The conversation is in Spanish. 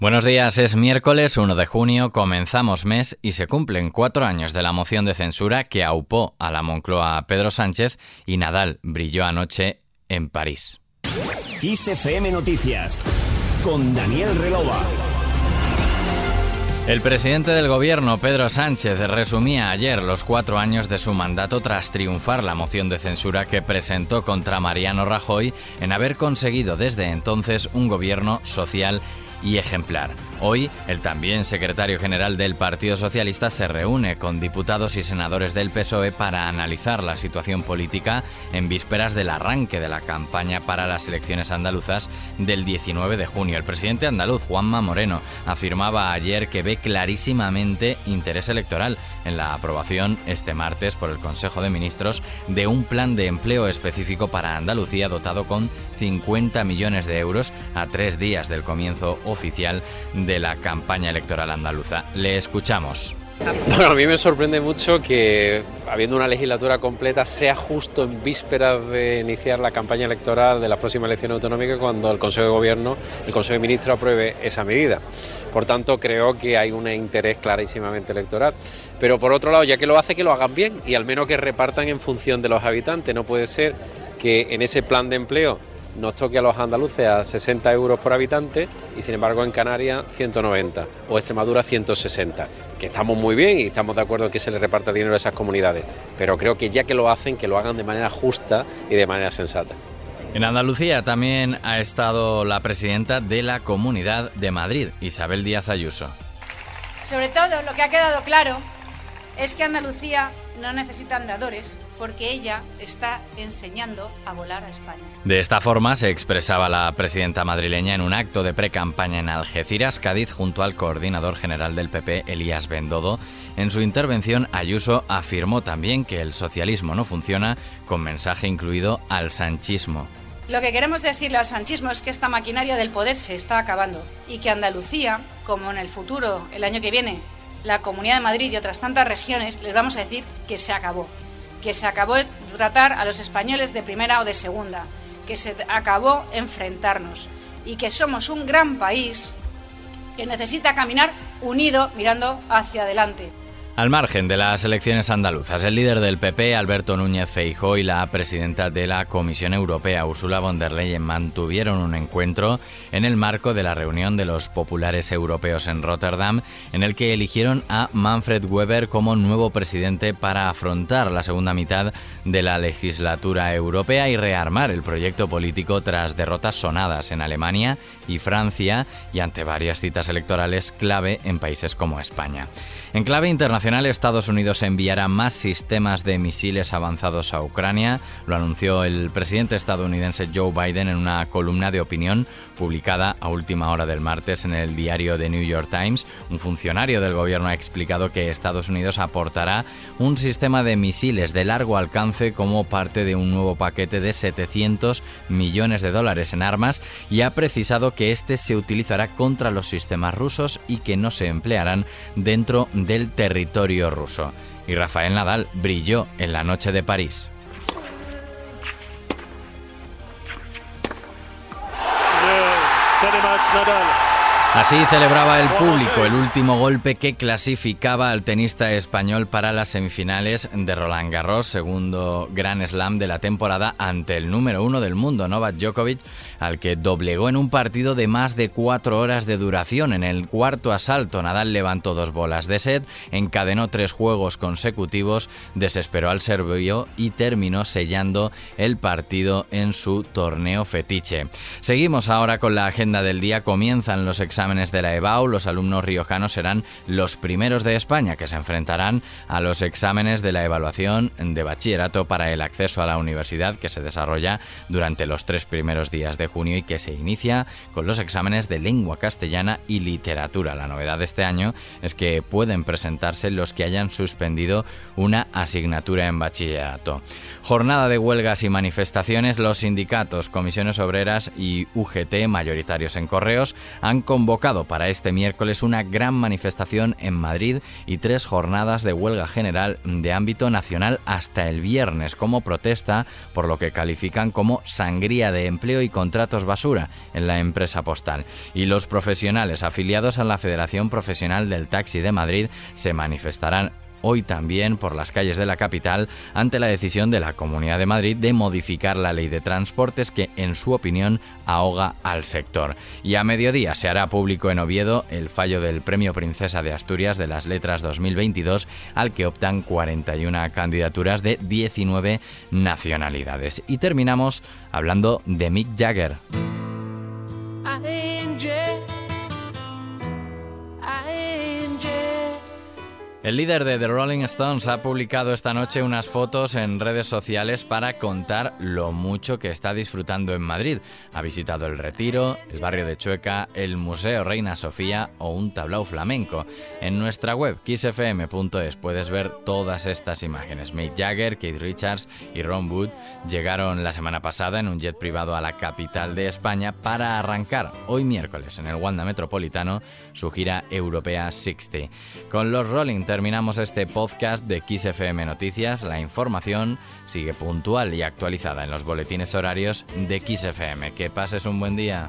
Buenos días, es miércoles 1 de junio, comenzamos mes y se cumplen cuatro años de la moción de censura que aupó a la Moncloa Pedro Sánchez y Nadal brilló anoche en París. FM Noticias con Daniel Relova. El presidente del gobierno, Pedro Sánchez, resumía ayer los cuatro años de su mandato tras triunfar la moción de censura que presentó contra Mariano Rajoy en haber conseguido desde entonces un gobierno social y ejemplar. Hoy, el también secretario general del Partido Socialista se reúne con diputados y senadores del PSOE para analizar la situación política en vísperas del arranque de la campaña para las elecciones andaluzas del 19 de junio. El presidente andaluz, Juanma Moreno, afirmaba ayer que ve clarísimamente interés electoral en la aprobación este martes por el Consejo de Ministros de un plan de empleo específico para Andalucía dotado con 50 millones de euros a tres días del comienzo oficial de la campaña electoral andaluza. Le escuchamos. Bueno, a mí me sorprende mucho que, habiendo una legislatura completa, sea justo en vísperas de iniciar la campaña electoral de las próximas elecciones autonómicas cuando el Consejo de Gobierno, el Consejo de Ministros apruebe esa medida. Por tanto, creo que hay un interés clarísimamente electoral. Pero por otro lado, ya que lo hace, que lo hagan bien y al menos que repartan en función de los habitantes. No puede ser que en ese plan de empleo nos toque a los andaluces a 60 euros por habitante y sin embargo en Canarias 190 o Extremadura 160, que estamos muy bien y estamos de acuerdo en que se le reparta dinero a esas comunidades, pero creo que ya que lo hacen, que lo hagan de manera justa y de manera sensata. En Andalucía también ha estado la presidenta de la Comunidad de Madrid, Isabel Díaz Ayuso. Sobre todo lo que ha quedado claro es que Andalucía no necesita andadores porque ella está enseñando a volar a España. De esta forma se expresaba la presidenta madrileña en un acto de pre-campaña en Algeciras, Cádiz, junto al coordinador general del PP, Elías Bendodo. En su intervención, Ayuso afirmó también que el socialismo no funciona, con mensaje incluido al sanchismo. Lo que queremos decirle al sanchismo es que esta maquinaria del poder se está acabando y que Andalucía, como en el futuro, el año que viene, la Comunidad de Madrid y otras tantas regiones, les vamos a decir que se acabó. Que se acabó de tratar a los españoles de primera o de segunda. Que se acabó enfrentarnos. Y que somos un gran país que necesita caminar unido mirando hacia adelante. Al margen de las elecciones andaluzas, el líder del PP, Alberto Núñez Feijóo, y la presidenta de la Comisión Europea, Ursula von der Leyen, mantuvieron un encuentro en el marco de la reunión de los populares europeos en Rotterdam, en el que eligieron a Manfred Weber como nuevo presidente para afrontar la segunda mitad de la legislatura europea y rearmar el proyecto político tras derrotas sonadas en Alemania y Francia y ante varias citas electorales clave en países como España. En clave internacional, Estados Unidos enviará más sistemas de misiles avanzados a Ucrania. Lo anunció el presidente estadounidense Joe Biden en una columna de opinión publicada a última hora del martes en el diario The New York Times. Un funcionario del gobierno ha explicado que Estados Unidos aportará un sistema de misiles de largo alcance como parte de un nuevo paquete de 700 millones de dólares en armas y ha precisado que este se utilizará contra los sistemas rusos y que no se emplearán dentro de del territorio ruso. Y Rafael Nadal brilló en la noche de París. Así celebraba el público el último golpe que clasificaba al tenista español para las semifinales de Roland Garros, segundo Grand Slam de la temporada ante el número uno del mundo, Novak Djokovic, al que doblegó en un partido de más de cuatro horas de duración. En el cuarto asalto, Nadal levantó dos bolas de set, encadenó tres juegos consecutivos, desesperó al serbio y terminó sellando el partido en su torneo fetiche. Seguimos ahora con la agenda del día. Comienzan los exámenes exámenes de la EBAU, los alumnos riojanos serán los primeros de España que se enfrentarán a los exámenes de la evaluación de bachillerato para el acceso a la universidad que se desarrolla durante los tres primeros días de junio y que se inicia con los exámenes de lengua castellana y literatura. La novedad de este año es que pueden presentarse los que hayan suspendido una asignatura en bachillerato. Jornada de huelgas y manifestaciones, los sindicatos, comisiones obreras y UGT mayoritarios en correos han convocado convocado para este miércoles una gran manifestación en Madrid y tres jornadas de huelga general de ámbito nacional hasta el viernes como protesta por lo que califican como sangría de empleo y contratos basura en la empresa postal. Y los profesionales afiliados a la Federación Profesional del Taxi de Madrid se manifestarán hoy también por las calles de la capital ante la decisión de la Comunidad de Madrid de modificar la ley de transportes que, en su opinión, ahoga al sector. Y a mediodía se hará público en Oviedo el fallo del Premio Princesa de Asturias de las Letras 2022 al que optan 41 candidaturas de 19 nacionalidades. Y terminamos hablando de Mick Jagger. El líder de The Rolling Stones ha publicado esta noche unas fotos en redes sociales para contar lo mucho que está disfrutando en Madrid. Ha visitado el Retiro, el barrio de Chueca, el Museo Reina Sofía o un tablao flamenco. En nuestra web kissfm.es puedes ver todas estas imágenes. Mick Jagger, Keith Richards y Ron Wood llegaron la semana pasada en un jet privado a la capital de España para arrancar hoy miércoles en el Wanda Metropolitano su gira europea 60. Con los Rolling terminamos este podcast de XFM Noticias. La información sigue puntual y actualizada en los boletines horarios de XFM. Que pases un buen día.